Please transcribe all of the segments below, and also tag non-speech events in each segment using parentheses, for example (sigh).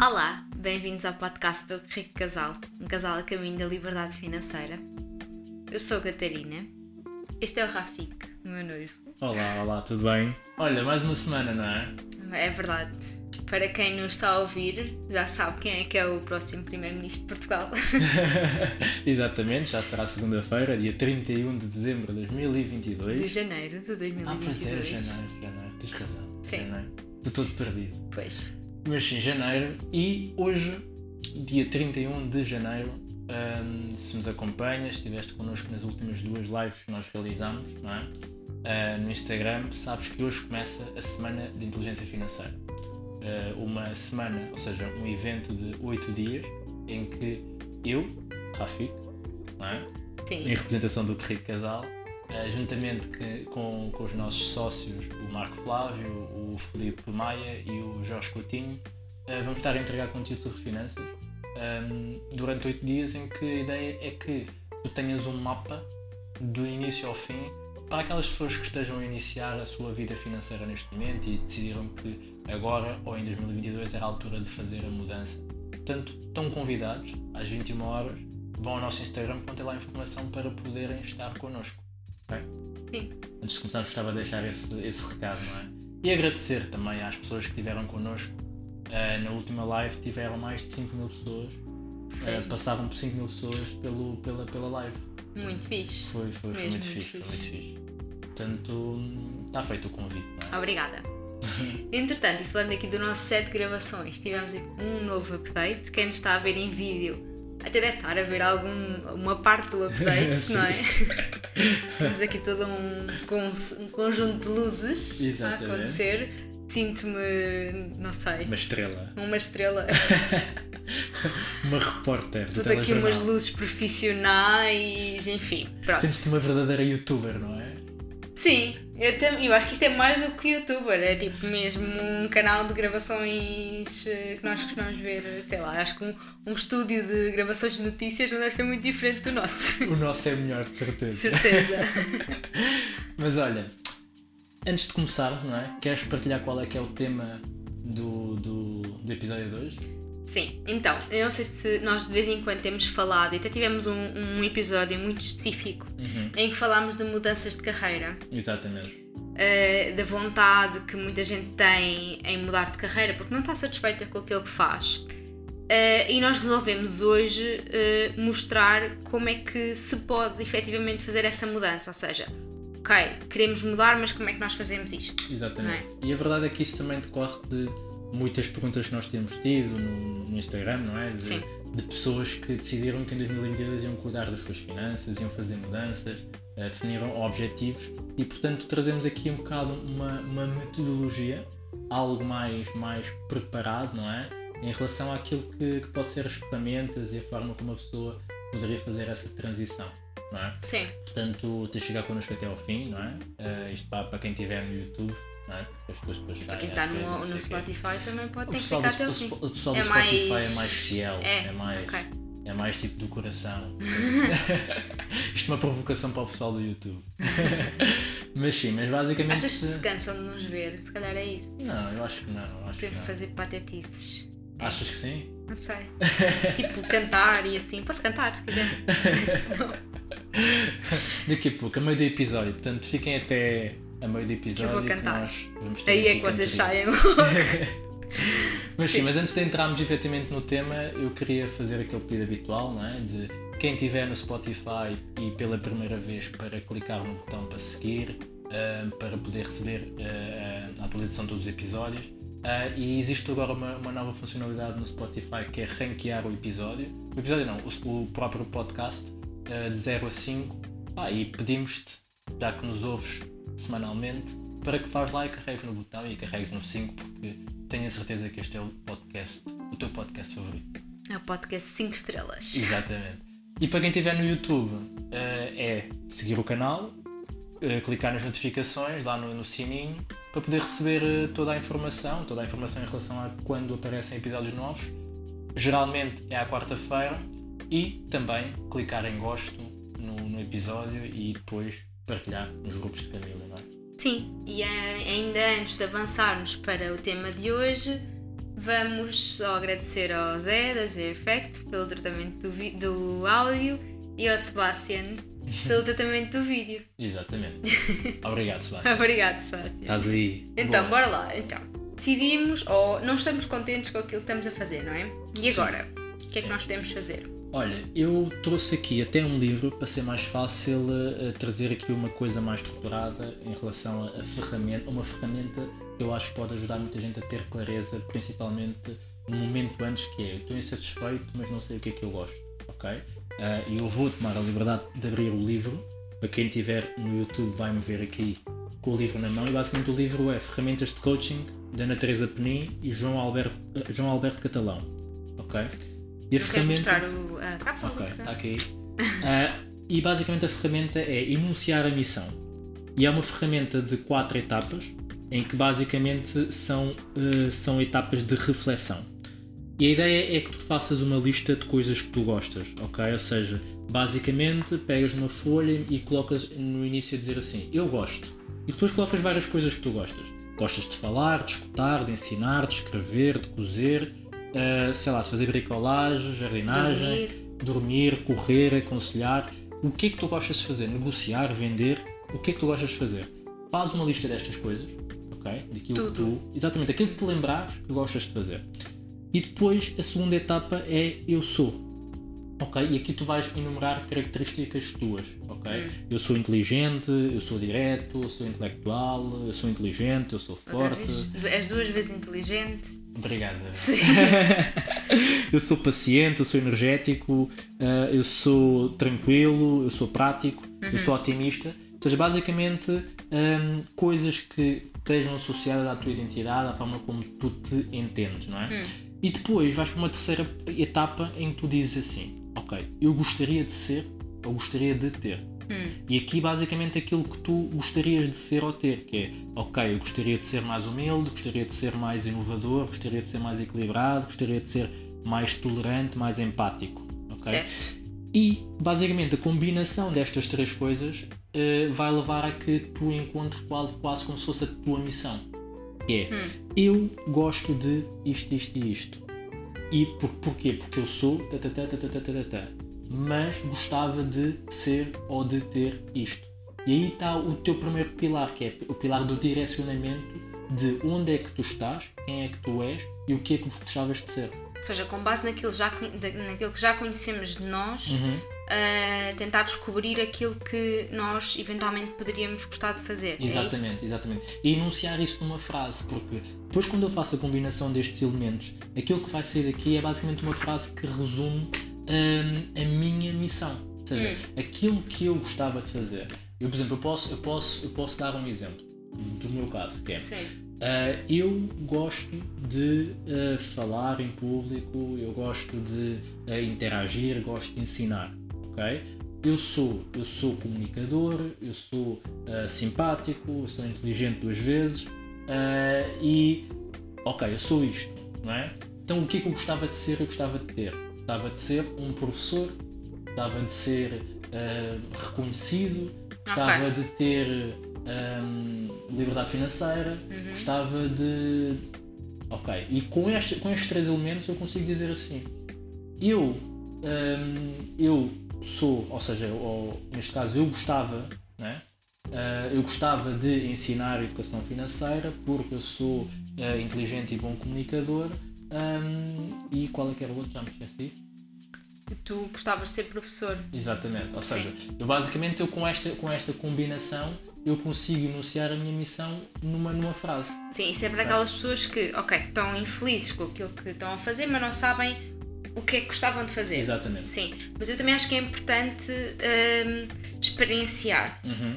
Olá, bem-vindos ao podcast do Rico Casal, um casal a caminho da liberdade financeira. Eu sou a Catarina, este é o Rafik, o meu noivo. Olá, olá, tudo bem? Olha, mais uma semana, não é? É verdade. Para quem nos está a ouvir, já sabe quem é que é o próximo Primeiro-Ministro de Portugal. (laughs) Exatamente, já será segunda-feira, dia 31 de dezembro de 2022. De janeiro de 2022. Ah, pois é, janeiro, janeiro, tens razão. Sim. Janeiro. Estou todo perdido. Pois. Mas sim, janeiro. E hoje, dia 31 de janeiro, hum, se nos acompanhas, estiveste connosco nas últimas duas lives que nós realizamos, é? Ah, no Instagram, sabes que hoje começa a Semana de Inteligência Financeira. Ah, uma semana, ou seja, um evento de 8 dias em que eu, Rafik, é? em representação do Rico Casal, juntamente que- com, com os nossos sócios, o Marco Flávio, o Felipe Maia e o Jorge Coutinho, eh, vamos estar a entregar conteúdo sobre finanças durante oito dias em que a ideia é que tu tenhas um mapa do início ao fim para aquelas pessoas que estejam a iniciar a sua vida financeira neste momento e decidiram que agora ou em 2022 era a altura de fazer a mudança. Portanto, estão convidados às 21 horas, vão ao nosso Instagram que vão ter lá informação para poderem estar connosco. Sim. Antes de começarmos, gostava de deixar esse, esse recado, não é? E agradecer também às pessoas que estiveram connosco. Eh, na última live tiveram mais de 5 mil pessoas, eh, Sim. passaram por 5 mil pessoas pelo, pela, pela live. Muito fixe. Foi, foi, foi muito muito fixe, foi muito fixe. fixe. Portanto, está feito o convite, é? Obrigada. (laughs) Entretanto, e falando aqui do nosso set de gravações, tivemos um novo update. Quem nos está a ver em vídeo até deve estar a ver algum, uma parte do update, (laughs) não é? Temos aqui todo um, um conjunto de luzes a Exatamente. acontecer. Sinto-me, não sei, Uma estrela, uma estrela. (laughs) uma repórter do Tudo aqui umas luzes profissionais, enfim. Sentes-te uma verdadeira youtuber, não é? Sim, eu, tam- eu acho que isto é mais do que youtuber, é tipo mesmo um canal de gravações eh, que nós costumamos ver, sei lá, acho que um, um estúdio de gravações de notícias não deve ser muito diferente do nosso. O nosso é melhor, de De certeza. certeza. (laughs) Mas olha, antes de começarmos, não é? Queres partilhar qual é que é o tema do, do, do episódio de hoje? Sim, então, eu não sei se nós de vez em quando temos falado, e até tivemos um, um episódio muito específico Uhum, em que falámos de mudanças de carreira. Exatamente. eh, da vontade que muita gente tem em mudar de carreira porque não está satisfeita com aquilo que faz. Eh, e nós resolvemos hoje eh, mostrar como é que se pode efetivamente fazer essa mudança. Ou seja, ok, queremos mudar, mas como é que nós fazemos isto? Exatamente. E a verdade é que isto também decorre de muitas perguntas que nós temos tido no, no Instagram, não é? De, Sim. de pessoas que decidiram que em 2022 iam cuidar das suas finanças, iam fazer mudanças, eh, definiram objetivos e, portanto, trazemos aqui um bocado uma, uma metodologia, algo mais, mais preparado, não é? Em relação àquilo que, que pode ser as ferramentas e a forma como a pessoa poderia fazer essa transição, não é? Sim, Portanto, tens de ficar connosco até ao fim, não é? Eh, isto para, para quem estiver no YouTube, não é? As pessoas depois saem quem está no, no o quê. Spotify também pode ter que ficar do, até o, fim. o pessoal do É Spotify mais- é mais fiel, É, é, mais, ok. é mais tipo do coração. (laughs) (laughs) isto é uma provocação para o pessoal do YouTube. (laughs) mas sim, mas basicamente. Achas que se cansam de nos ver? Se calhar é isso. Não, eu acho que não. eu Acho que Temos não. que fazer patetices. Achas que sim? Não sei. tipo, cantar e assim. Posso cantar se quiser. Daqui a pouco, a meio do episódio. Portanto, fiquem até a meio do episódio. vou cantar. nós vamos ter Aí é que vocês saem. (laughs) Mas sim, Sim. mas antes de entrarmos efetivamente no tema, eu queria fazer aquele pedido habitual, não é? De quem estiver no Spotify e pela primeira vez para clicar no botão para seguir, ah, para poder receber ah, a atualização de todos os episódios. Ah, e existe agora uma, uma nova funcionalidade no Spotify que é ranquear o episódio. O episódio não, o, o próprio podcast, de 0 a 5. Ah, e pedimos-te, já que nos ouves semanalmente, para que faz lá e carregues no botão e carregues no 5, porque tenho a certeza que este é o podcast, o teu podcast favorito. É o podcast 5 estrelas. Exatamente. E para quem estiver no YouTube, eh, é seguir o canal, eh, clicar nas notificações, lá no, no sininho, para poder receber eh, toda a informação, toda a informação em relação a quando aparecem episódios novos. Geralmente é à quarta-feira e também clicar em gosto no, no episódio e depois partilhar nos grupos de família, não é? Sim, e ainda antes de avançarmos para o tema de hoje, vamos só agradecer ao Zé da Z Effect pelo tratamento do, do áudio e ao Sebastian pelo tratamento do vídeo. (laughs) Exatamente. (laughs) Obrigado, Sebastian. Obrigado, Sebastian. Estás aí. Então, Boa. bora lá. Então, decidimos ou não estamos contentes com aquilo que estamos a fazer, não é? E Sim. agora? O que é que Sim. nós podemos fazer? Olha, eu trouxe aqui até um livro para ser mais fácil eh, trazer aqui uma coisa mais estruturada em relação a, a ferramenta, uma ferramenta que eu acho que pode ajudar muita gente a ter clareza, principalmente no momento antes que é, eu estou insatisfeito, mas não sei o que é que eu gosto, ok? E eu vou tomar a liberdade de abrir o livro, para quem estiver no YouTube vai-me ver aqui com o livro na mão e basicamente o livro é Ferramentas de Coaching da Ana Teresa Penin e João Alberto, João Alberto Catalão, ok? E a Quer mostrar o, a capa? Ok, está aqui. (laughs) Ah, e basicamente a ferramenta é enunciar a missão. E é uma ferramenta de quatro etapas, em que basicamente são, eh, são etapas de reflexão. E a ideia é que tu faças uma lista de coisas que tu gostas, ok? Ou seja, basicamente pegas uma folha e colocas no início a dizer assim: Eu gosto. E depois colocas várias coisas que tu gostas. Gostas de falar, de escutar, de ensinar, de escrever, de cozer, eh, sei lá, de fazer bricolagem, jardinagem Dormir. dormir, correr, aconselhar. O que é que tu gostas de fazer? Negociar, vender. O que é que tu gostas de fazer? Faz uma lista destas coisas, ok? Daquilo Tudo. que tu. Exatamente, aquilo que te lembrares que gostas de fazer. E depois a segunda etapa é eu sou. Ok? E aqui tu vais enumerar características tuas, ok? Hum. Eu sou inteligente, eu sou direto, eu sou intelectual, eu sou inteligente, eu sou Outra forte. vez. És duas vezes inteligente. Obrigado. (laughs) Eu sou paciente, eu sou energético, eh, eu sou tranquilo, eu sou prático, eu sou otimista. Ou seja, basicamente hum, coisas que estejam associadas à tua identidade, à forma como tu te entendes, não é? E depois vais para uma terceira etapa em que tu dizes assim: Ok, eu gostaria de ser ou gostaria de ter. E aqui basicamente aquilo que tu gostarias de ser ou ter, que é, ok, eu gostaria de ser mais humilde, gostaria de ser mais inovador, gostaria de ser mais equilibrado, gostaria de ser mais tolerante, mais empático, ok? Certo. E basicamente a combinação destas três coisas eh, vai levar a que tu encontres quase, quase como se fosse a tua missão. Que é, eu gosto de isto, isto e isto. E por, porquê? Porque eu sou ta, ta, ta, mas gostava de ser ou de ter isto. E aí está o teu primeiro pilar, que é o pilar do direcionamento de onde é que tu estás, quem é que tu és e o que é que gostavas de ser. Ou seja, com base naquilo, já, naquilo que já conhecemos de nós, Uhum. a tentar descobrir aquilo que nós eventualmente poderíamos gostar de fazer. É? Exatamente, exatamente. E enunciar isso numa frase, porque depois quando eu faço a combinação destes elementos, aquilo que vai sair daqui é basicamente uma frase que resume hum, a minha missão. Ou seja, aquilo que eu gostava de fazer. Eu, por exemplo, eu posso, eu posso, eu posso dar um exemplo do meu caso, que é. Uh, eu gosto de uh, falar em público, eu gosto de uh, interagir, gosto de ensinar, ok? Eu sou, eu sou comunicador, eu sou simpático, eu sou inteligente duas vezes e, ok, eu sou isto, não é? Então o que é que eu gostava de ser? Eu gostava de ter. Gostava de ser um professor, gostava de ser uh, reconhecido, gostava de ter hum, liberdade financeira, gostava de. Ok, e com, este, com estes três elementos eu consigo dizer assim: eu, hum, eu sou, ou seja, ou, neste caso eu gostava, né? Ah, eu gostava de ensinar educação financeira porque eu sou ah, inteligente e bom comunicador. Hum, e qual é que era o outro? Já me esqueci. Tu gostavas de ser professor. Exatamente, ou seja, eu basicamente eu com esta, com esta combinação eu consigo enunciar a minha missão numa, numa frase. Sim, isso é para aquelas pessoas que, ok, estão infelizes com aquilo que estão a fazer, mas não sabem o que é que gostavam de fazer. Exatamente. Sim, mas eu também acho que é importante hum, experienciar. Uhum.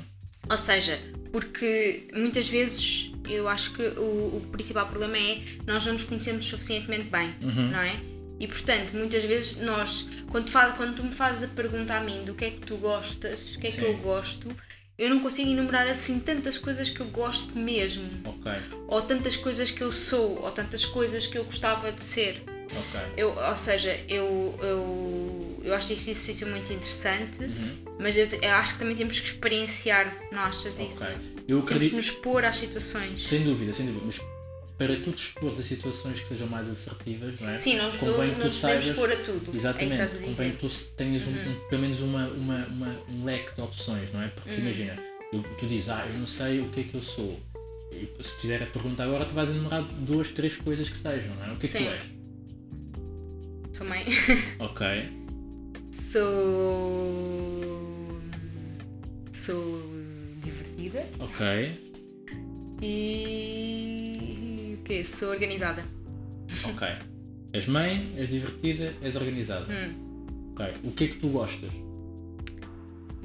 Ou seja, porque muitas vezes eu acho que o, o principal problema é nós não nos conhecemos suficientemente bem, Uhum. não é? E portanto, muitas vezes nós, quando, tu faz, quando tu me fazes a pergunta a mim do que é que tu gostas, o que é que Sim. eu gosto, eu não consigo enumerar assim tantas coisas que eu gosto mesmo, Ok, ou tantas coisas que eu sou, ou tantas coisas que eu gostava de ser. ok. Eu, ou seja, eu, eu, eu acho este exercício muito interessante, Uhum. mas eu, eu acho que também temos que experienciar, não achas isso? Ok. Eu Temos acredito. que nos pôr às situações. Sem dúvida, sem dúvida. Mas para tu te expores a situações que sejam mais assertivas, não é? Sim, nós Convém não que nos podemos saibas- expor a tudo. Exatamente, É isso que estás a convém que tu tenhas um, um- pelo menos uma, uma, uma- um leque de opções, não é? Porque Uhum. imagina, eu- tu dizes, ah, eu não sei o que é que eu sou. E se te fizer a pergunta agora, tu vais enumerar duas, três coisas que sejam, não é? O que é que Sim. tu és? Sou mãe. Ok, (laughs) Sou. Sou divertida. ok, E. O quê? Sou organizada. ok. És mãe, és divertida, és organizada. Hum. Ok, o que é que tu gostas?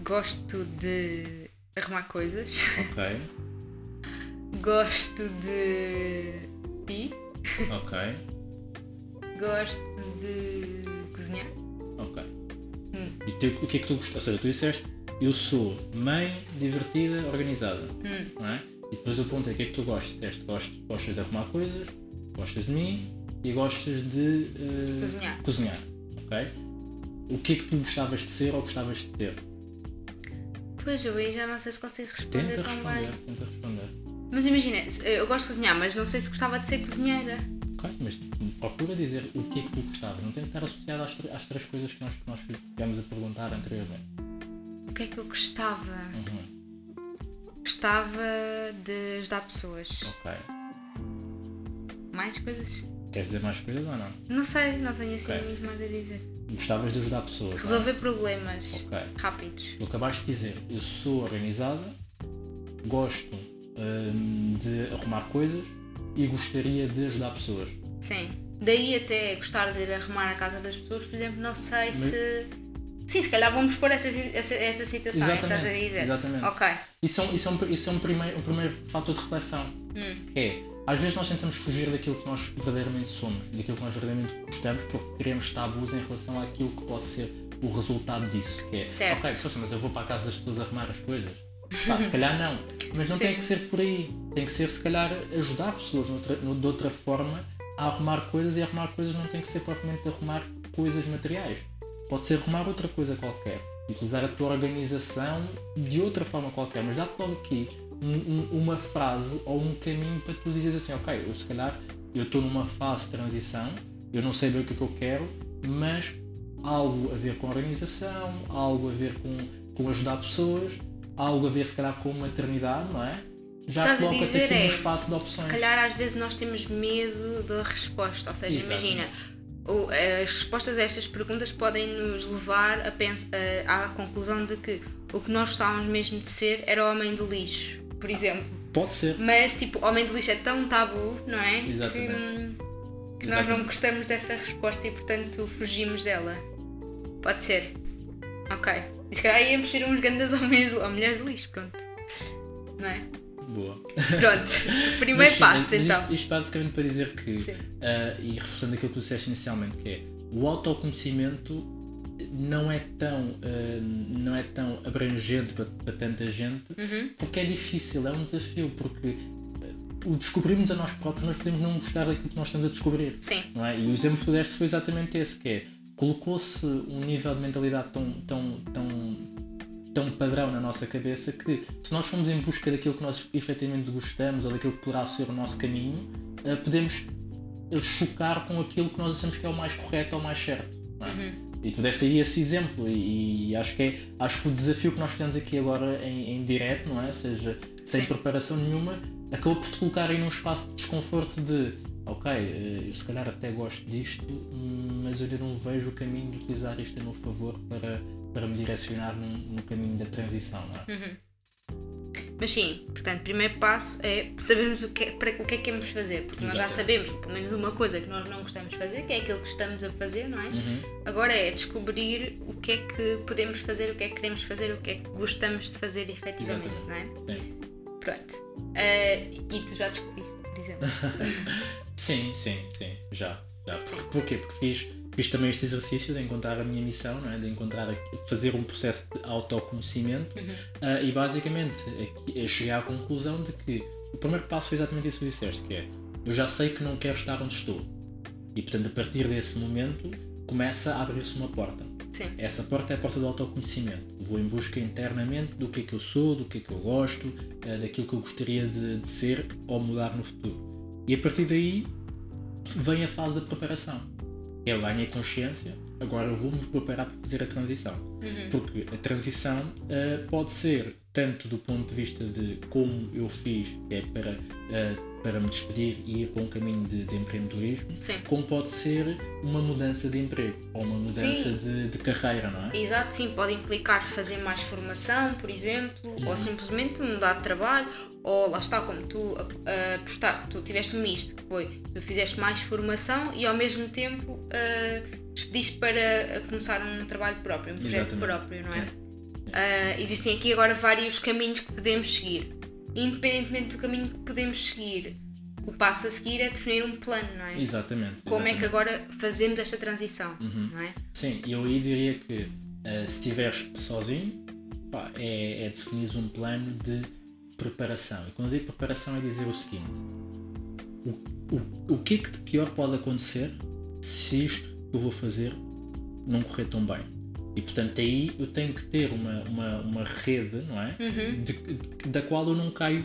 Gosto de arrumar coisas. Ok, (laughs) Gosto de. ti. ok, Gosto de cozinhar. ok. Hum. E o que é que tu gostas? Ou seja, tu disseste, eu sou mãe, divertida, organizada. Hum. não é? E depois eu perguntei o que é que tu gostas. Disseste gostas, gostas de arrumar coisas, gostas de mim e gostas de eh, Cozinhar. cozinhar, ok? O que é que tu gostavas de ser ou gostavas de ter? Pois eu aí já não sei se consigo responder Tenta responder, bem. tenta responder. Mas imagina, eu gosto de cozinhar, mas não sei se gostava de ser cozinheira. Ok, mas procura dizer o que é que tu gostavas. Não tem que estar associado às, às três coisas que nós, que nós tivemos a perguntar anteriormente. O que é que eu gostava? Uhum, Gostava de ajudar pessoas. ok. Mais coisas? Queres dizer mais coisas ou não? Não sei, não tenho assim Ok. muito mais a dizer. Gostavas de ajudar pessoas. não é? Resolver problemas Ok. rápidos. Tu acabaste de dizer, eu sou organizada, gosto hum, de arrumar coisas e gostaria de ajudar pessoas. Sim. Daí até gostar de ir arrumar a casa das pessoas, por exemplo, não sei se. Sim, se calhar vamos pôr essa, essa, essa situação, é dizer. exatamente. Ok. Isso é, um, isso é, um, isso é um, primeiro, um primeiro fator de reflexão, Hum. que é, às vezes nós tentamos fugir daquilo que nós verdadeiramente somos, daquilo que nós verdadeiramente gostamos, porque queremos tabus em relação àquilo que pode ser o resultado disso, que é, Certo. ok, poxa, mas eu vou para a casa das pessoas arrumar as coisas. Pá, se calhar não, mas não Sim. tem que ser por aí, tem que ser se calhar ajudar pessoas noutra, no- de outra forma a arrumar coisas e arrumar coisas não tem que ser propriamente arrumar coisas materiais. Pode ser arrumar outra coisa qualquer. Utilizar a tua organização de outra forma qualquer. Mas dá-te logo aqui um- um- uma frase ou um caminho para tu dizeres assim, ok, eu se calhar eu estou numa fase de transição, eu não sei bem o que é que eu quero, mas algo a ver com organização, algo a ver com, com ajudar pessoas, algo a ver se calhar com maternidade, não é? Já Estás a coloca-te dizer aqui é, um espaço de opções. Se calhar às vezes nós temos medo da resposta, ou seja, Exatamente. imagina, as respostas a estas perguntas podem nos levar a a- à conclusão de que o que nós gostávamos mesmo de ser era o homem do lixo, por exemplo. Pode ser. Mas tipo, homem do lixo é tão tabu, não é? Exatamente. Que, hum, que nós não gostamos dessa resposta e portanto fugimos dela. Pode ser. Ok. E se calhar íamos ser uns grandes homens, ou mulheres de lixo, pronto. Não é? Boa. Pronto. (laughs) Primeiro Mas passo mas isto, então. isto basicamente para dizer que, ah, e reforçando aquilo que tu disseste inicialmente, que é o autoconhecimento não é tão, ah, não é tão abrangente para, para tanta gente Uhum. porque é difícil, é um desafio, porque ah, o descobrirmos a nós próprios, nós podemos não gostar daquilo que nós estamos a descobrir. Sim. não é? E o exemplo que tu deste foi exatamente esse, que é colocou-se um nível de mentalidade tão, tão, tão, tão padrão na nossa cabeça que se nós formos em busca daquilo que nós efetivamente gostamos ou daquilo que poderá ser o nosso caminho, eh, podemos eh, chocar com aquilo que nós achamos que é o mais correto ou mais certo. é? Uhum. E tu deste aí esse exemplo e, e acho, que é, acho que o desafio que nós fizemos aqui agora em, em direto, não é? Seja sem Sim. preparação nenhuma, acabou por te colocar aí num espaço de desconforto de ok, eh, eu se calhar até gosto disto, hum, mas eu não vejo o caminho de utilizar isto a meu favor para, para me direcionar no caminho da transição, não é? Uhum. Mas sim, portanto, primeiro passo é sabermos o que é, para, o que é que queremos fazer, porque nós já sabemos pelo menos uma coisa que nós não gostamos de fazer, que é aquilo que estamos a fazer, não é? Uhum. Agora é descobrir o que é que podemos fazer, o que é que queremos fazer, o que é que gostamos de fazer efetivamente, Exatamente. não é? Sim. Pronto. Ah, e tu já descobriste, por exemplo. (laughs) Sim, sim, sim, já. já. Por, porquê? Porque fiz, fiz também este exercício de encontrar a minha missão, não é? de encontrar, fazer um processo de autoconhecimento Uhum. ah, e basicamente aqui, eu cheguei à conclusão de que o primeiro passo foi exatamente isso que disseste, que é eu já sei que não quero estar onde estou. E portanto a partir desse momento começa a abrir-se uma porta. Sim. Essa porta é a porta do autoconhecimento. Vou em busca internamente do que é que eu sou, do que é que eu gosto, eh, daquilo que eu gostaria de, de ser ou mudar no futuro. E a partir daí vem a fase da preparação. Eu ganhei consciência, agora eu vou-me preparar para fazer a transição. Uhum. Porque a transição uh, pode ser tanto do ponto de vista de como eu fiz, que é para, uh, para me despedir e ir para um caminho de, de empreendedorismo, Sim. como pode ser uma mudança de emprego ou uma mudança de, de, carreira, não é? Exato, sim, pode implicar fazer mais formação, por exemplo, uhum. ou simplesmente mudar de trabalho, ou lá está, como tu uh, tu tiveste um misto, que foi, tu fizeste mais formação e ao mesmo tempo uh, despediste para começar um trabalho próprio, um projeto Exatamente. próprio, não é? Uh, existem aqui agora vários caminhos que podemos seguir. Independentemente do caminho que podemos seguir, o passo a seguir é definir um plano, não é? Exatamente. Como exatamente. é que agora fazemos esta transição, uhum. não é? Sim, eu aí diria que uh, se estiveres sozinho, pá, é, é definir um plano de preparação. E quando eu digo preparação é dizer o seguinte: o, o, o que é que de pior pode acontecer se isto que eu vou fazer não correr tão bem? E portanto aí eu tenho que ter uma, uma, uma rede, não é? Uhum. De, de, da qual eu não caio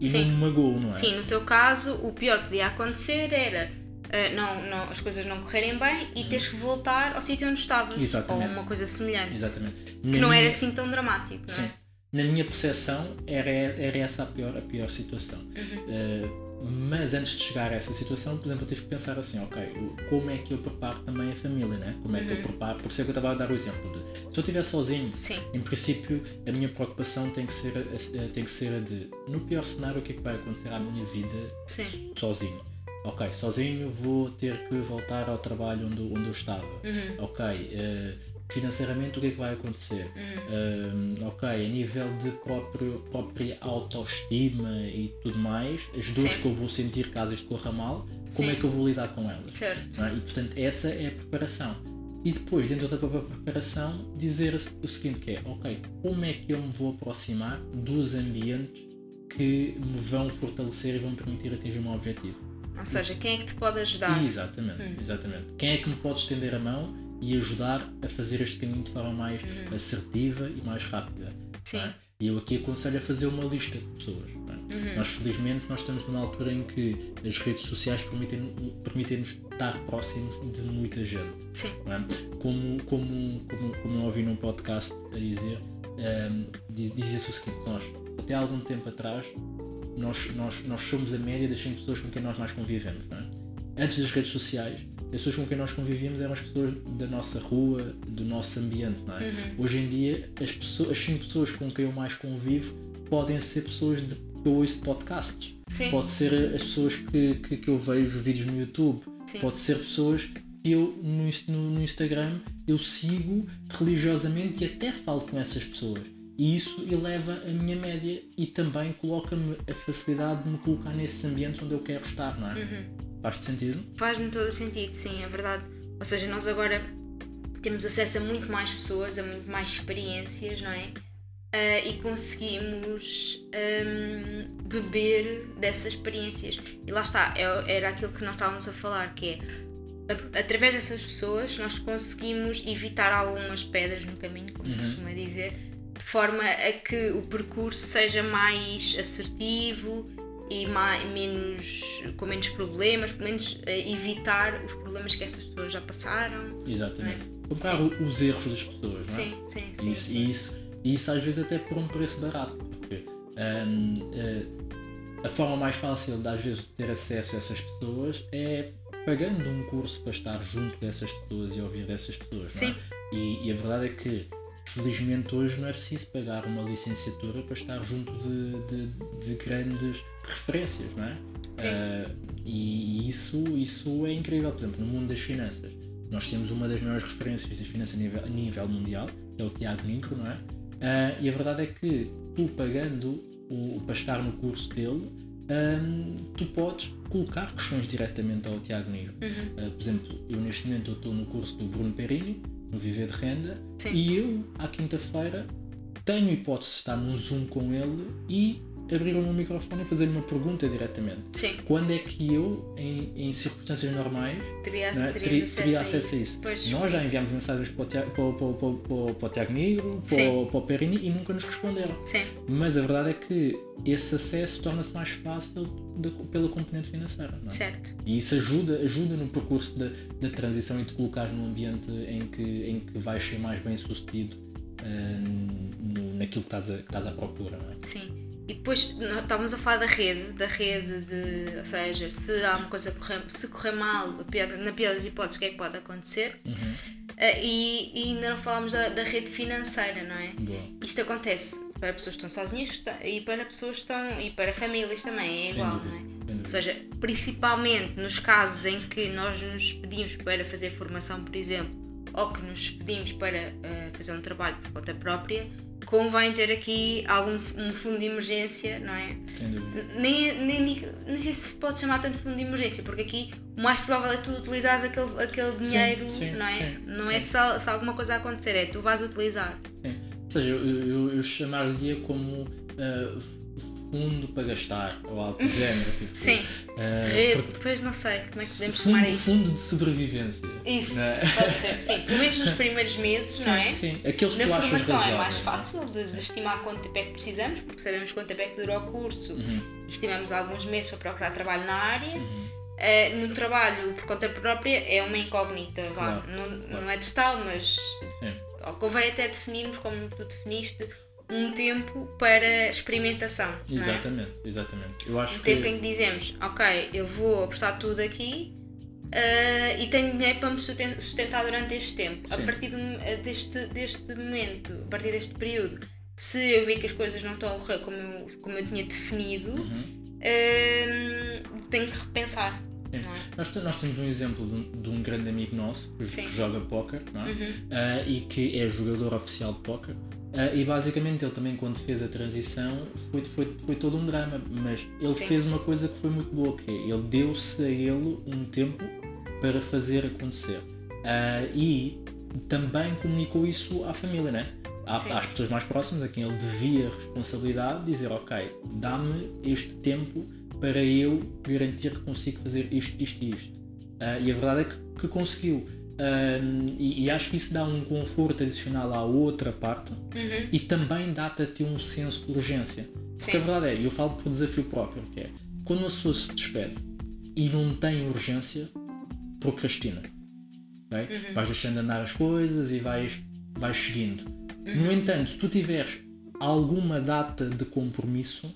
e Sim. não me magoo, não é? Sim, no teu caso, o pior que podia acontecer era uh, não, não, as coisas não correrem bem e teres que voltar ao sítio onde estavas. Exatamente. Ou uma coisa semelhante. Exatamente. Que Na não minha... era assim tão dramático, não Sim. é? Na minha percepção, era, era essa a pior, a pior situação. Uhum. Uh, mas antes de chegar a essa situação, por exemplo, eu tive que pensar assim, ok, como é que eu preparo também a família, né? Como é que eu Uhum. preparo, por isso é que eu estava a dar o exemplo de, se eu estiver sozinho, Sim. em princípio, a minha preocupação tem que ser, tem que ser de, no pior cenário, o que é que vai acontecer à minha vida Sim. sozinho? Ok, sozinho vou ter que voltar ao trabalho onde, onde eu estava. Uhum. Ok, eh, financeiramente o que é que vai acontecer? Uhum. Um, ok, a nível de próprio, própria autoestima e tudo mais, as dores Sim. que eu vou sentir caso isto corra mal, Sim. como é que eu vou lidar com elas? É? E portanto, essa é a preparação. E depois, dentro da própria preparação, dizer o seguinte: que é, ok, como é que eu me vou aproximar dos ambientes que me vão fortalecer e vão permitir atingir o meu objetivo? Ou seja, quem é que te pode ajudar? Exatamente, Hum. exatamente. Quem é que me pode estender a mão e ajudar a fazer este caminho de forma mais assertiva e mais rápida? Uhum. Sim. é? E eu aqui aconselho a fazer uma lista de pessoas. é? Uhum. Nós, felizmente, nós estamos numa altura em que as redes sociais permitem- permitem-nos estar próximos de muita gente. Sim. é? Como, como, como, como eu ouvi num podcast a dizer, ehm, diz- dizia-se o seguinte: nós, até algum tempo atrás, nós, nós, nós somos a média das 5 pessoas com quem nós mais convivemos. É? Antes das redes sociais, as pessoas com quem nós convivíamos eram as pessoas da nossa rua, do nosso ambiente. Não é? Uhum. Hoje em dia, as, pessoas, as 5 pessoas com quem eu mais convivo podem ser pessoas de, que eu ouço podcasts. Sim. Pode ser as pessoas que, que, que eu vejo vídeos no YouTube. Sim. Pode ser pessoas que eu no, no, no Instagram eu sigo religiosamente e até falo com essas pessoas. E isso eleva a minha média e também coloca-me a facilidade de me colocar nesses ambientes onde eu quero estar, não é? Uhum. Faz-te sentido? Faz-me todo o sentido, sim, é verdade. Ou seja, nós agora temos acesso a muito mais pessoas, a muito mais experiências, não é? Ah, e conseguimos hum, beber dessas experiências. E lá está, é- era aquilo que nós estávamos a falar, que é a- através dessas pessoas nós conseguimos evitar algumas pedras no caminho, como se Uhum. costuma dizer, de forma a que o percurso seja mais assertivo e mais, menos, com menos problemas, pelo menos eh, evitar os problemas que essas pessoas já passaram. Exatamente. Comprar Sim. os erros das pessoas, não é? Sim, sim, sim. isso, sim. E, isso, isso às vezes até por um preço barato, porque hum, eh, a forma mais fácil de às vezes ter acesso a essas pessoas é pagando um curso para estar junto dessas pessoas e ouvir dessas pessoas. não é? Sim. E, e a verdade é que felizmente hoje não é preciso pagar uma licenciatura para estar junto de, de, de grandes referências, não é? Sim. Ah, e isso, isso é incrível, por exemplo, no mundo das finanças. Nós temos uma das maiores referências das finanças a nível, a nível mundial, que é o Tiago Negro, não é? Ah, e a verdade é que tu pagando o, para estar no curso dele, ah, tu podes colocar questões diretamente ao Tiago Negro. Uhum. Uh, por exemplo, eu neste momento estou no curso do Bruno Perini, no Viver de Renda, Sim. e eu, à quinta-feira, tenho hipótese de estar num Zoom com ele e abrir meu microfone e fazer uma pergunta diretamente. Sim, Quando é que eu, em, em circunstâncias normais, teria, é, acesso, teria a acesso a isso? Pois, Nós já enviámos mensagens para o Tiago, para, para, Negro, para, Sim. para o Perini e nunca nos responderam. Sim, Mas a verdade é que esse acesso torna-se mais fácil da, pela componente financeira. É? Certo. E isso ajuda, ajuda no percurso da, da transição e te colocar num ambiente em que, em que vais ser mais bem sucedido uh, naquilo que estás, a, que estás à procura. Não é? Sim. E depois estávamos a falar da rede, da rede de, ou seja, se há uma coisa correr, se correr mal, na pior das hipóteses, o que é que pode acontecer? Uhum. Uh, e, e, ainda não falámos da, da, rede financeira, não é? Boa. Isto acontece para pessoas que estão sozinhas e para pessoas que estão e para famílias também, é Sem igual, dúvida, não é? Ou seja, principalmente nos casos em que nós nos pedimos para fazer formação, por exemplo, ou que nos pedimos para uh, fazer um trabalho por conta própria, convém ter aqui algum um fundo de emergência, não é? Sem dúvida. Nem, nem, nem sei se pode chamar tanto fundo de emergência, porque aqui o mais provável é tu utilizares aquele, aquele dinheiro, sim, não é? sim, não sim. é se, se alguma coisa acontecer, é tu vais utilizar. Sim. Ou seja, eu, eu, eu chamar-lhe como uh, fundo para gastar ou algo do (laughs) género. Tipo, Sim. uh, Rede, porque- depois não sei como é que podemos fundo, chamar isso. fundo de sobrevivência. Isso, é? pode ser, sim. Pelo menos nos primeiros meses, não é? Sim, aqueles que Na tu achas formação é mais fácil de, de estimar quanto tempo é que precisamos, porque sabemos quanto tempo é que dura o curso Uhum, estimamos alguns meses para procurar trabalho na área. uhum. Eh, no trabalho por conta própria é uma incógnita. Claro, não, claro. não é total, mas Sim. convém até definirmos, como tu definiste, um tempo para experimentação. é? Exatamente, exatamente. Eu acho Um que. tempo em que dizemos, ok, eu vou apostar tudo aqui eh, e tenho dinheiro para me susten- sustentar durante este tempo. A Sim. partir do mo- eh, deste, deste momento, a partir deste período, se eu ver que as coisas não estão a correr como eu, como eu tinha definido, Uhum. eh, tenho que repensar. É? Nós, nós temos um exemplo de um, de um grande amigo nosso que, joga póquer é? Uhum. Ah, e que é jogador oficial de póquer. Ah, e basicamente ele também quando fez a transição foi, foi, foi todo um drama, mas ele Sim. fez uma coisa que foi muito boa, que é, ele deu-se a ele um tempo para fazer acontecer. Ah, e também comunicou isso à família, né? À- às pessoas mais próximas, a quem ele devia responsabilidade, dizer ok, dá-me este tempo para eu garantir que consigo fazer isto, isto e isto. Ah, e a verdade é que, que conseguiu. Um, e, e acho que isso dá um conforto adicional à outra parte Uhum. e também dá-te a ter um senso de urgência. Porque a Sim. verdade é, eu falo por desafio próprio, que é quando uma pessoa se despede e não tem urgência, procrastina. ok? Uhum. Vais deixando andar as coisas e vais, vais seguindo. Uhum. No entanto, se tu tiveres alguma data de compromisso,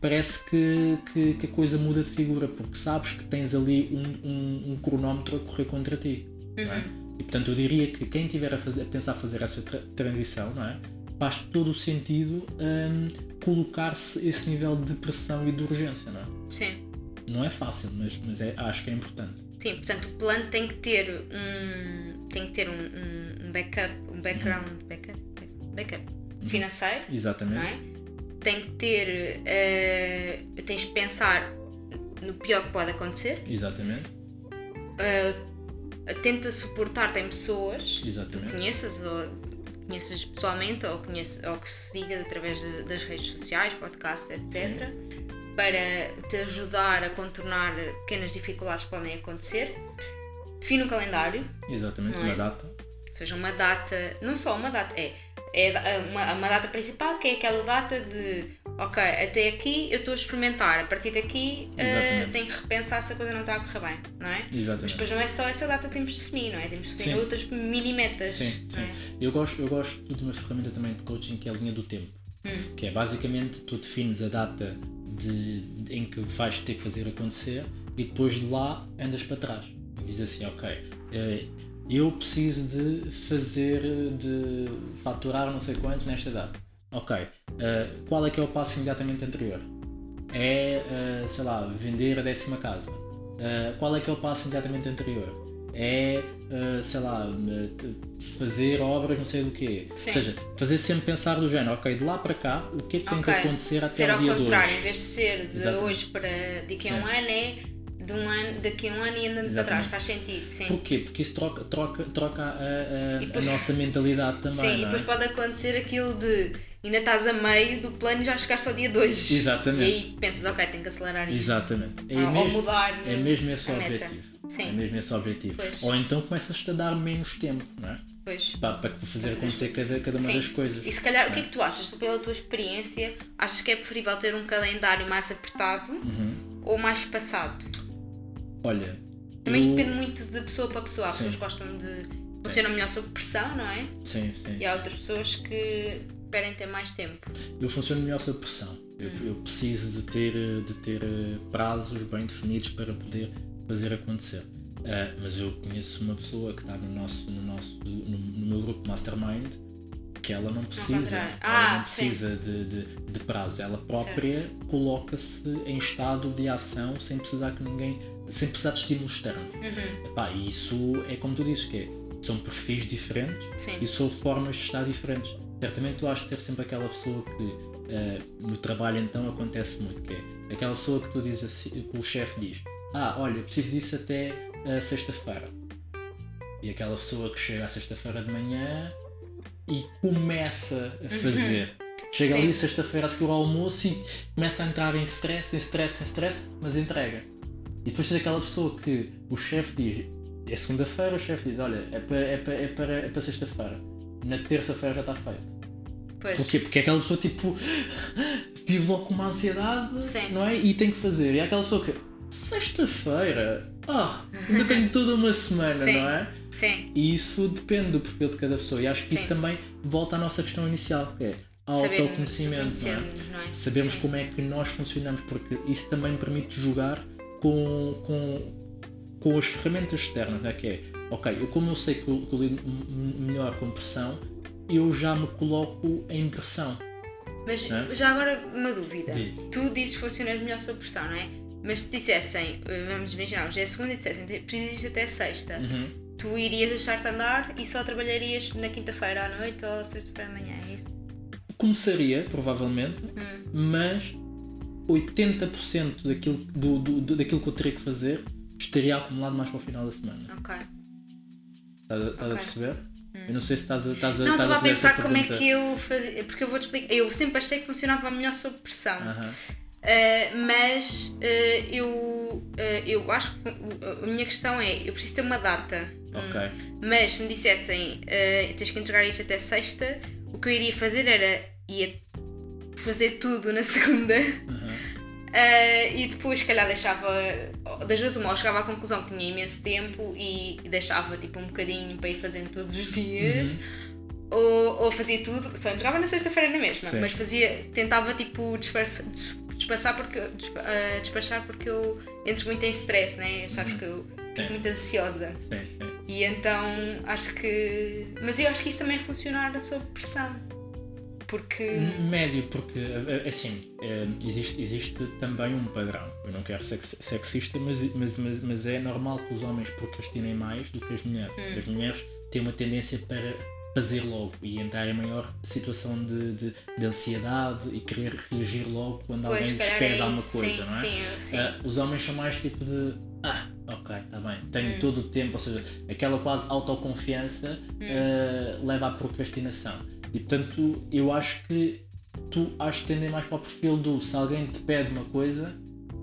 parece que, que, que a coisa muda de figura, porque sabes que tens ali um, um, um cronómetro a correr contra ti. É? Uhum. E portanto, eu diria que quem estiver a, fazer, a pensar fazer essa tra- transição, não é? faz todo o sentido hum, colocar-se esse nível de pressão e de urgência. Não é, Sim. não é fácil, mas, mas é, acho que é importante. Sim, portanto o plano tem que ter um, tem que ter um, um- um backup, um background, backup, backup financeiro, Exatamente. é? Tem que ter, eh, tens de pensar no pior que pode acontecer, Exatamente. eh, tenta suportar-te em pessoas que Exatamente. conheças ou conheças pessoalmente ou, conheces, ou que sigas através de- das redes sociais, podcasts, etc. Para te ajudar a contornar pequenas dificuldades que podem acontecer. Define um calendário, Exatamente. Não Uma é? data. ou seja, uma data, não só uma data, é, é uma, uma data principal que é aquela data de ok, até aqui eu estou a experimentar, a partir daqui Exatamente. tenho que repensar se a coisa não está a correr bem, não é? Mas Exatamente. depois não é só essa data que temos de definir, não é? Temos de definir Sim. outras mini metas. Sim, sim. é? Eu gosto, eu gosto de uma ferramenta também de coaching que é a linha do tempo. Hum. Que é basicamente tu defines a data de, de- em que vais ter que fazer acontecer e depois de lá andas para trás. Diz assim, ok, eh, eu preciso de fazer, de faturar não sei quanto nesta data. Ok, eh, qual é que é o passo imediatamente anterior? É, eh, sei lá, vender a décima casa. Eh, qual é que é o passo imediatamente anterior? É, sei lá, fazer obras não sei do quê. Sim. Ou seja, fazer sempre pensar do género, ok, de lá para cá, o que é que tem Ok. que acontecer até Ser ao ao dia de contrário, hoje? em vez de ser de Exatamente. hoje para daqui a um ano, é de um ano, daqui a um ano e andando para Exatamente. trás. Faz sentido, sim. Porquê? Porque isso troca, troca, troca a, a- E depois- a nossa mentalidade também. sim, e é? depois pode acontecer aquilo de ainda estás a meio do plano e já chegaste ao dia 2. Exatamente. E aí pensas, ok, tenho que acelerar isto. Exatamente. É Ou, ou mesmo, mudar. é mesmo esse o meta. objetivo. Sim. É mesmo esse o objetivo. Pois. Ou então começas-te a dar menos tempo, não é? Pois. Para, para fazer acontecer cada, cada uma das coisas. E se calhar, o que é que tu achas? Tu, pela tua experiência, achas que é preferível ter um calendário mais apertado Uhum. ou mais espaçado? Olha. Também eu... isto depende muito de pessoa para pessoa. Há pessoas que gostam de. funcionam melhor sob pressão, não é? Sim, sim. E há outras pessoas que preferem ter mais tempo. Eu funciono melhor sob pressão. Eu, Hum. eu preciso de ter, de ter eh, prazos bem definidos para poder fazer acontecer. Ah, mas eu conheço uma pessoa que está no nosso, no nosso no, no meu grupo Mastermind que ela não precisa, ela Ah, não precisa de, de, de prazo. Ela própria coloca-se em estado de ação sem precisar que ninguém, sem precisar de estímulos externos. Uhum. Epá, isso é como tu dizes, que é, são perfis diferentes Sim. e são formas de estar diferentes. Certamente tu de ter sempre aquela pessoa que eh, no trabalho então acontece muito, que é aquela pessoa que tu dizes assim, que o chefe diz, ah, olha, preciso disso até eh, sexta-feira. E aquela pessoa que chega à sexta-feira de manhã e começa a fazer. Chega Sim. ali sexta-feira a seguir ao almoço e começa a entrar em stress, em stress, em stress, mas entrega. E depois tens aquela pessoa que o chefe diz, é segunda-feira, o chefe diz, olha, é para, é para, é para, é para sexta-feira. Na terça-feira já está feito. Pois. Porquê? Porque é aquela pessoa tipo (gasps) vive logo com uma ansiedade, Sim. não é? E tem que fazer. E é aquela pessoa que sexta-feira, ah, ainda (laughs) tenho toda uma semana, Sim. não é? Sim. E isso depende do perfil de cada pessoa. E acho que isso Sim. também volta à nossa questão inicial, que é autoconhecimento, não é? Não é? Sabermos Sim. como é que nós funcionamos, porque isso também permite jogar com, com, com as ferramentas externas, não é? que é, ok, eu, como eu sei que eu, que eu lido melhor com pressão, eu já me coloco em pressão. Mas Né? já agora uma dúvida. Diz. Tu dizes que funcionas melhor sob pressão, não é? Mas se dissessem, eh, vamos imaginar, hoje é segunda e dissessem, "Te- precisas até sexta, Uhum. tu irias deixar-te andar e só trabalharias na quinta-feira à noite ou sexta-feira à manhã, é isso? Começaria, provavelmente, Hum. mas 80% daquilo, do, do- daquilo que eu teria que fazer estaria acumulado mais para o final da semana. Ok. Estás, a- estás a perceber? Eu não sei se estás a, estás a, Não, estava a essa pensar como é pergunta. que eu fazia, porque eu vou-te explicar. Eu sempre achei que funcionava melhor sob pressão. Aham. Uh, mas uh, eu, uh, eu acho que uh, a minha questão é: eu preciso ter uma data. Ok. Hum, Mas se me dissessem uh, tens que entregar isto até sexta, o que eu iria fazer era ia fazer tudo na segunda Aham. Uh, e depois, se calhar, deixava das duas uma, ou chegava à conclusão que tinha imenso tempo e, e deixava tipo um bocadinho para ir fazendo todos os dias. Uhum. Ou, ou fazia tudo, só entregava na sexta-feira na mesma, Sim. mas fazia, tentava tipo disfarça- des- despassar porque, ah, despachar porque eu entro muito em stress, né? Sabes que eu Sim. fico muito ansiosa. Sim, sim. E então acho que. Mas eu acho que isso também é funcionar sob pressão. Porque. Médio, porque eh, assim, eh, existe, existe também um padrão. Eu não quero ser sexista, mas, mas, mas, mas é normal que os homens procrastinem mais do que as mulheres. Hum. As mulheres têm uma tendência para fazer logo e entrar em maior situação de, de, de ansiedade e querer reagir logo quando Pois, alguém lhes pede é alguma coisa, sim, não é? Sim, sim. Ah, os homens são mais tipo de ah, ok, está bem, tenho Hum. todo o tempo, ou seja, aquela quase autoconfiança Hum. ah, leva à procrastinação. E portanto, eu acho que tu acho que tendem mais para o perfil do se alguém te pede uma coisa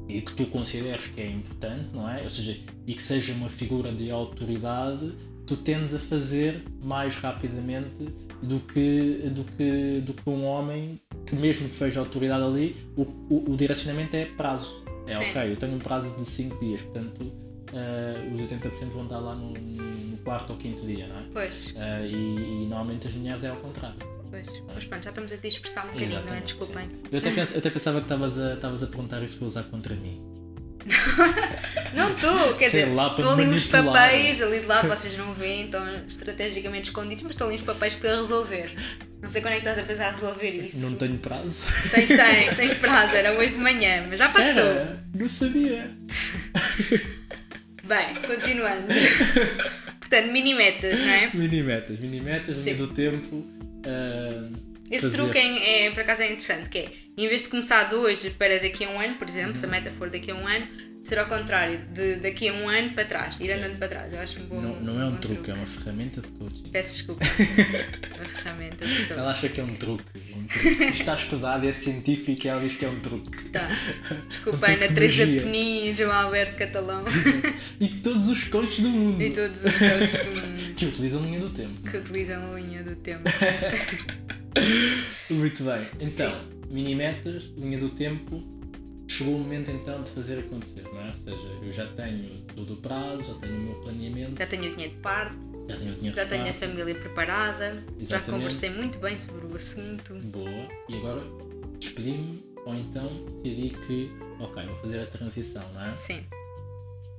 e que tu consideres que é importante, não é? Ou seja, e que seja uma figura de autoridade, tu tendes a fazer mais rapidamente do que, do que, do que um homem que mesmo que veja autoridade ali, o, o, o direcionamento é prazo. É Sim. ok, eu tenho um prazo de 5 dias, portanto ah, os 80% vão estar lá no, no quarto ou quinto dia, não é? Pois, Ah, e, e normalmente as mulheres é ao contrário. pois. Mas pronto, já estamos a dispersar um bocadinho, não é? Exatamente, Desculpem. Eu até, pens- eu até pensava que estavas a, estavas a perguntar isso para usar contra mim. (laughs) Não estou, quer Sei dizer, estou ali uns papéis, ali de lá vocês não veem, estão estrategicamente escondidos, mas estão ali uns papéis para resolver. Não sei quando é que estás a pensar a resolver isso. Não tenho prazo. Tens, tens, tens prazo, era hoje de manhã, mas já passou. Era, não sabia. (laughs) Bem, continuando. (laughs) Portanto, mini metas, não é? Mini metas, mini metas, linha Sim. do tempo. ah, Esse fazer- truque é, é, por acaso é interessante, que é, em vez de começar de hoje para daqui a um ano, por exemplo, Uhum. se a meta for daqui a um ano, ser ao contrário, de daqui a um ano para trás, ir Sim. andando para trás. Eu acho um bom Não, não é um bom truque, é uma ferramenta de coaching. Peço desculpa. (laughs) uma ferramenta de truque. Ela acha que é um truque. um truque. Está estudado, é científico e ela diz que é um truque. Tá. (laughs) Um Desculpa, truque Ana de Teresa. Penin João Alberto Catalão (laughs) E todos os coaches do mundo e todos os coaches do mundo que utilizam linha do tempo. é? que utilizam a linha do tempo. Muito bem. Então, mini metas, linha do tempo. Chegou o momento então de fazer acontecer, não é? Ou seja, eu já tenho todo o prazo, já tenho o meu planeamento, Já tenho o dinheiro de parte, já tenho o dinheiro já tenho a parte, família preparada, já Exatamente. conversei muito bem sobre o assunto. boa, e agora despedi-me ou então decidi que, ok, vou fazer a transição, não é? Sim.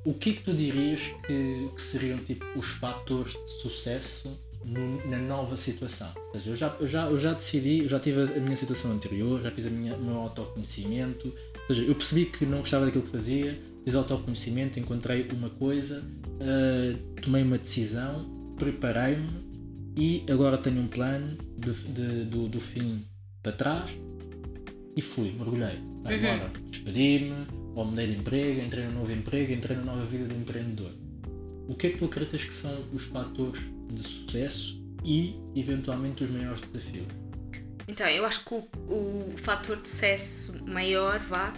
O que é que tu dirias que, que seriam tipo, os fatores de sucesso no- na nova situação? Ou seja, eu já, eu, já, eu já decidi, eu já tive a, minha situação anterior, já fiz o meu autoconhecimento, ou seja, eu percebi que não gostava daquilo que fazia, fiz autoconhecimento, encontrei uma coisa, ah, tomei uma decisão, preparei-me e agora tenho um plano de, de- do, do fim para trás e fui, mergulhei. Vai Uhum. despedi-me, ou mudei de emprego, entrei num novo emprego, entrei numa nova vida de empreendedor. O que é que tu acreditas que são os fatores de sucesso e, eventualmente, os maiores desafios? Então, eu acho que o, o fator de sucesso maior, vá,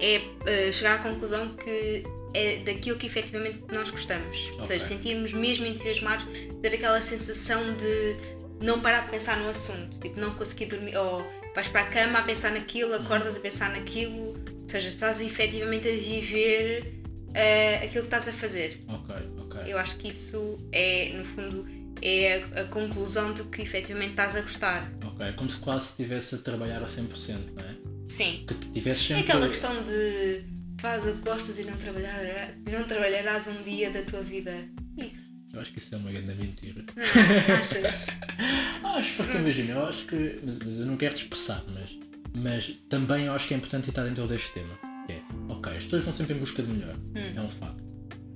é eh, chegar à conclusão que é daquilo que efetivamente nós gostamos. Ou Ok. seja, sentirmos mesmo entusiasmados, ter aquela sensação de não parar de pensar no assunto, tipo, não conseguir dormir, ou vais para a cama a pensar naquilo, acordas a pensar naquilo, ou seja, estás efetivamente a viver eh, aquilo que estás a fazer. Ok, ok. Eu acho que isso é, no fundo, é a, a conclusão de que efetivamente estás a gostar. Ok, como se quase estivesse a trabalhar a 100%, não é? Sim. Que tivesse É sempre... aquela questão de faz o que gostas e não, trabalhar, não trabalharás um dia da tua vida. Isso. Eu acho que isso é uma grande mentira. Não, achas? (laughs) Acho, porque imagina, eu acho que. Mas, mas eu não quero dispersar, mas, mas também eu acho que é importante estar dentro deste tema. É, ok, as pessoas vão sempre em busca de melhor, é um facto.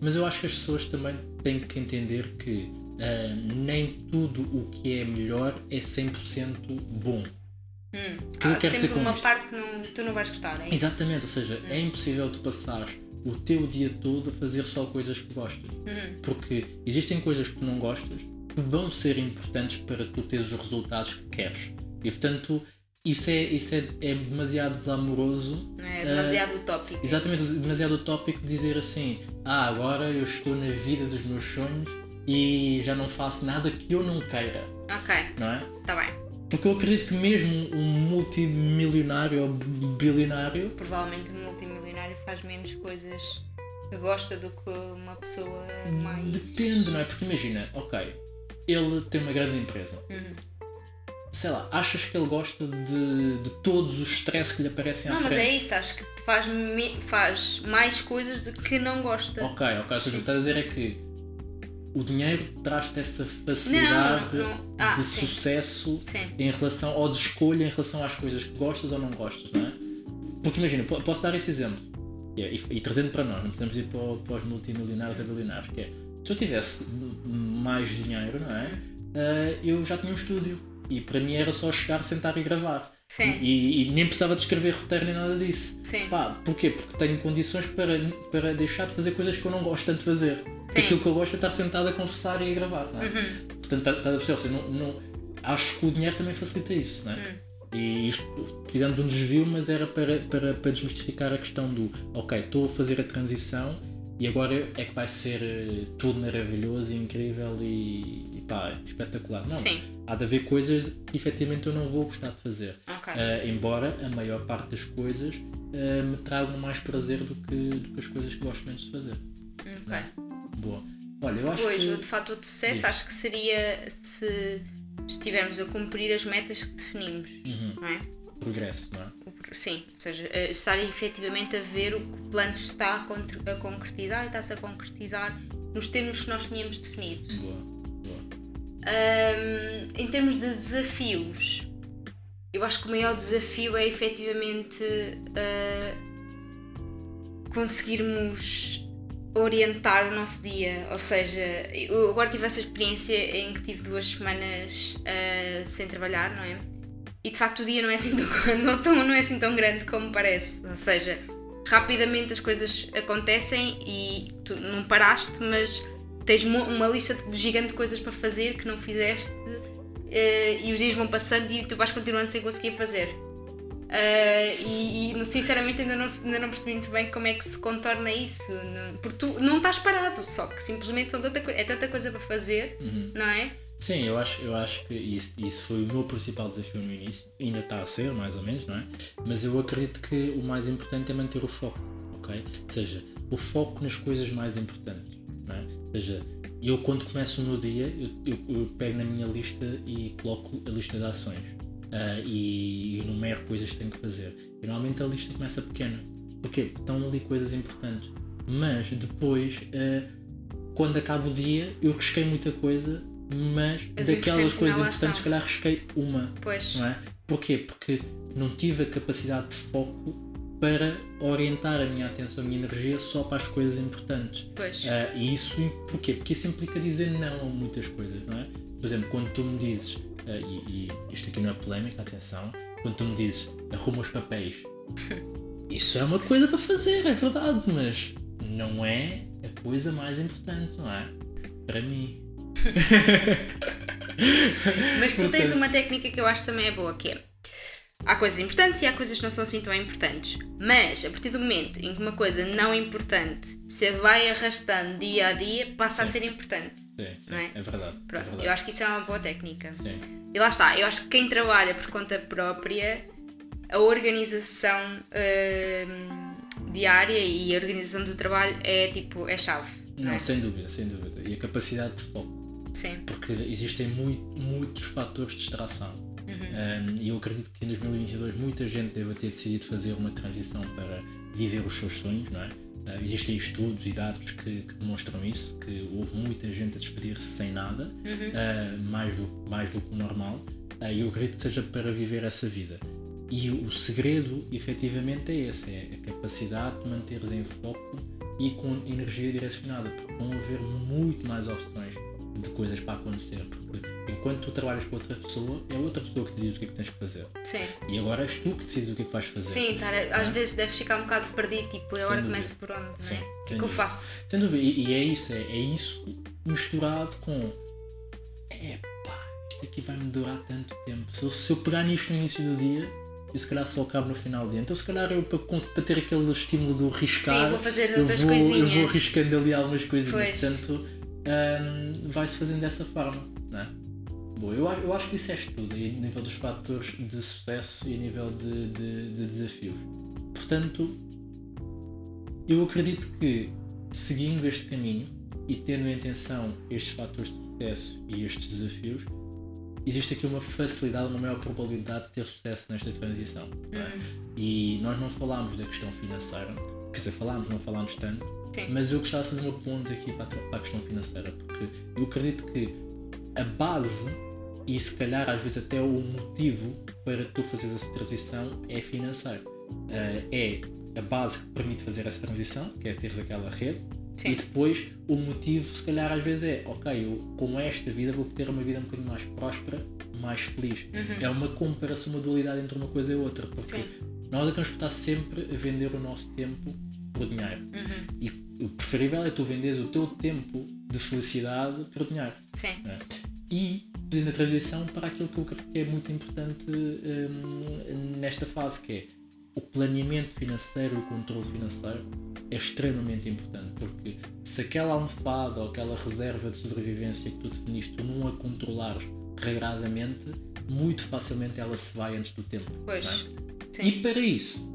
Mas eu acho que as pessoas também têm que entender que ah, nem tudo o que é melhor é 100% bom. Hum. que eu Há quero dizer sempre com uma isto? parte que não, tu não vais gostar, é isso? Exatamente, ou seja, é impossível tu passares o teu dia todo a fazer só coisas que gostas. Uhum. Porque existem coisas que tu não gostas que vão ser importantes para tu teres os resultados que queres. E portanto, isso é, isso é, é demasiado glamouroso. Não é demasiado utópico. Exatamente, demasiado utópico dizer assim: ah, agora eu estou na vida dos meus sonhos e já não faço nada que eu não queira, Ok, não é? está bem. Porque eu acredito que mesmo um multimilionário ou bilionário Provavelmente um multimilionário faz menos coisas que gosta do que uma pessoa mais. Depende, não é? Porque imagina, ok, ele tem uma grande empresa. Uhum. Sei lá, achas que ele gosta de, de todos os stress que lhe aparecem à Não, mas frente? é isso, acho que te faz, faz mais coisas do que não gosta. Ok, ok. Ou seja, o que estás a dizer é que o dinheiro traz-te essa facilidade Não, não. Ah, de sim. sucesso Sim. em relação, ou de escolha em relação às coisas que gostas ou não gostas, não é? Porque imagina, po- posso dar esse exemplo, e, e, e trazendo para nós, não precisamos ir para, para os multimilionários ou bilionários, que é, se eu tivesse mais dinheiro, não é? Ah, eu já tinha um estúdio, e para mim era só chegar, sentar e gravar. Sim. E, e nem precisava de escrever roteiro nem nada disso. Sim. Pá, porquê? Porque tenho condições para, para deixar de fazer coisas que eu não gosto tanto de fazer. Porque Sim. aquilo que eu gosto é estar sentado a conversar e a gravar, não é? Uhum. Portanto, tá- estás a perceber? Ou seja, não, não- acho que o dinheiro também facilita isso, não é? Hum. E isto, fizemos um desvio, mas era para, para, para desmistificar a questão do ok, estou a fazer a transição e agora é que vai ser eh, tudo maravilhoso e incrível e, e pá, espetacular. Não, Sim. há de haver coisas que efetivamente eu não vou gostar de fazer. Ok. Ah, embora a maior parte das coisas ah, me tragam mais prazer do que, do que as coisas que gosto menos de fazer. ok. Boa. Olha, eu acho Pois, que. o de fato de sucesso acho que seria se estivermos a cumprir as metas que definimos, Uhum, não é? progresso, não é? Sim, ou seja, eh, estar efetivamente a ver o que o plano está a, concretizar e está-se a concretizar nos termos que nós tínhamos definido. Boa. Boa. Ahm, em termos de desafios, eu acho que o maior desafio é efetivamente ah, conseguirmos orientar o nosso dia. Ou seja, eu agora tive essa experiência em que tive duas semanas ah, sem trabalhar, não é? E de facto o dia não é assim tão, (laughs) não, tão, não é assim tão grande como parece. Ou seja, rapidamente as coisas acontecem e tu não paraste, mas tens uma lista de- gigante de coisas para fazer que não fizeste eh, e os dias vão passando e tu vais continuando sem conseguir fazer. Eh, e, e, sinceramente ainda não, ainda não percebi muito bem como é que se contorna isso. Porque tu não estás parado, só que simplesmente são tanta, é tanta coisa para fazer, Uhum. não é? Sim, eu acho, eu acho que isso, isso foi o meu principal desafio no início. Ainda está a ser, mais ou menos, não é? Mas eu acredito que o mais importante é manter o foco, ok? Ou seja, o foco nas coisas mais importantes, não é? Ou seja, eu quando começo o meu dia, eu, eu, eu pego na minha lista e coloco a lista de ações uh, e, enumero coisas que tenho que fazer. E normalmente a lista começa pequena. Porquê? Porque estão ali coisas importantes. Mas depois, uh, quando acaba o dia, eu risquei muita coisa mas As daquelas coisas importantes, se calhar risquei uma. Pois. Não é? Porquê? Porque não tive a capacidade de foco para orientar a minha atenção, a minha energia só para as coisas importantes. Pois. Ah, e isso, porquê? Porque isso implica dizer não a muitas coisas, não é? Por exemplo, quando tu me dizes, ah, e, e isto aqui não é polémica, atenção, quando tu me dizes arruma os papéis, (laughs) isso é uma coisa para fazer, é verdade, mas não é a coisa mais importante, não é? Para mim. (laughs) Mas tu tens uma técnica que eu acho também é boa, que é há coisas importantes e há coisas que não são assim tão importantes. Mas a partir do momento em que uma coisa não importante se vai arrastando dia a dia, passa a Sim. ser importante. Sim, sim, Não é? é? verdade. é Pronto, verdade. eu acho que isso é uma boa técnica. Sim. E lá está, eu acho que quem trabalha por conta própria, a organização hum, diária e a organização do trabalho é tipo, é chave. Não, é? sem dúvida, sem dúvida. E a capacidade de foco. Sim. Porque existem muito, muitos fatores de distração. Uhum. Um, E eu acredito que em 2022 muita gente deve ter decidido fazer uma transição para viver os seus sonhos, não é? Uh, existem estudos e dados que, que demonstram isso, que houve muita gente a despedir-se sem nada, Uhum. uh, mais, do, mais do que o normal, uh, e eu acredito que seja para viver essa vida. E o segredo, efetivamente, é esse: é a capacidade de manteres em foco e com energia direcionada, porque vão haver muito mais opções de coisas para acontecer. Porque enquanto tu trabalhas para outra pessoa, é outra pessoa que te diz o que é que tens que fazer. Sim. E agora és tu que decides o que é que vais fazer. Sim, estar a- às vezes deve ficar um bocado perdido, tipo, Sem agora começo por onde, não Sim, é? O que é que eu faço? Sem dúvida. E, e é isso, é, é isso misturado com. Epá, isto aqui vai-me durar tanto tempo. Se eu, se eu pegar nisto no início do dia, eu se calhar só acabo no final do dia. Então, se calhar, eu para, para ter aquele estímulo do riscar. Sim, vou fazer eu vou, eu vou arriscando ali algumas coisinhas. Pois. Portanto, hum, vai-se fazendo dessa forma. Não é? Bom, eu, acho- eu acho que isso é tudo, a nível dos fatores de sucesso e a nível de, de- de desafios. Portanto, eu acredito que seguindo este caminho e tendo em atenção estes fatores de sucesso e estes desafios, existe aqui uma facilidade, uma maior probabilidade de ter sucesso nesta transição. é? E nós não falámos da questão financeira, quer dizer, falámos, não falámos tanto, Sim. mas eu gostava de fazer uma ponta aqui para para a questão financeira, porque eu acredito que a base e se calhar às vezes até o motivo para tu fazeres essa transição é financeiro. Eh, é a base que te permite fazer essa transição, que é teres aquela rede, Sim. e depois o motivo se calhar às vezes é, ok, eu com esta vida vou ter uma vida um bocadinho mais próspera, mais feliz. Uhum. É uma comparação, uma dualidade entre uma coisa e outra, porque Sim. nós acabamos por estar sempre a vender o nosso tempo por dinheiro. Uhum. E o preferível é tu venderes o teu tempo de felicidade por dinheiro. Sim. né? E fazendo a transição para aquilo que eu acredito que é muito importante hum, nesta fase, que é o planeamento financeiro e o controle financeiro é extremamente importante, porque se aquela almofada ou aquela reserva de sobrevivência que tu definiste, tu não a controlares regradamente, muito facilmente ela se vai antes do tempo. Pois. não é? E para isso,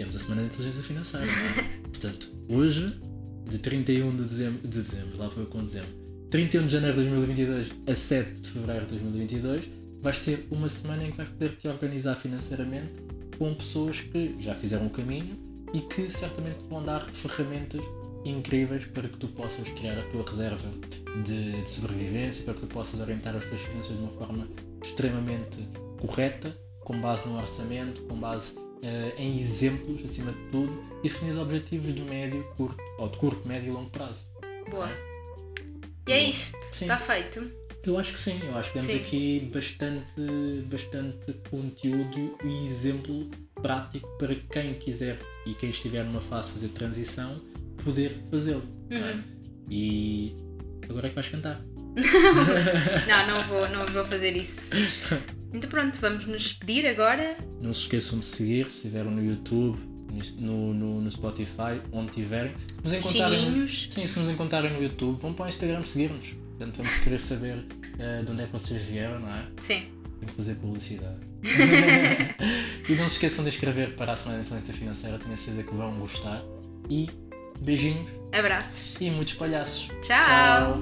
temos a Semana da Inteligência Financeira. é? (laughs) Portanto, hoje, de 31 de dezembro, de dezembro, lá foi com dezembro, 31 de janeiro de 2022 a 7 de fevereiro de 2022, vais ter uma semana em que vais poder te organizar financeiramente com pessoas que já fizeram o caminho e que certamente te vão dar ferramentas incríveis para que tu possas criar a tua reserva de, de sobrevivência, para que tu possas orientar as tuas finanças de uma forma extremamente correta, com base no orçamento, com base em exemplos, acima de tudo, e definir objetivos de médio, curto, ou de curto, médio e longo prazo. Boa. E é isto. Sim. Está feito. Eu acho que sim, eu acho que temos Sim. aqui bastante, bastante conteúdo e exemplo prático para quem quiser e quem estiver numa fase de fazer transição poder fazê-lo. é? Uhum. E agora é que vais cantar. (laughs) Não, não vou, não vou fazer isso. Então pronto, vamos nos despedir agora. Não se esqueçam de seguir, se estiveram no YouTube, no, no, no Spotify, onde tiverem. Nos encontrarem, Sininhos. sim, se nos encontrarem no YouTube, vão para o Instagram seguir-nos. Portanto, vamos querer saber uh, de onde é que vocês vieram, não é? Sim. Tenho que fazer publicidade. (laughs) e não se esqueçam de inscrever para a Semana de Excelência Financeira, tenho a certeza que vão gostar. E beijinhos Abraços. e muitos palhaços. Tchau.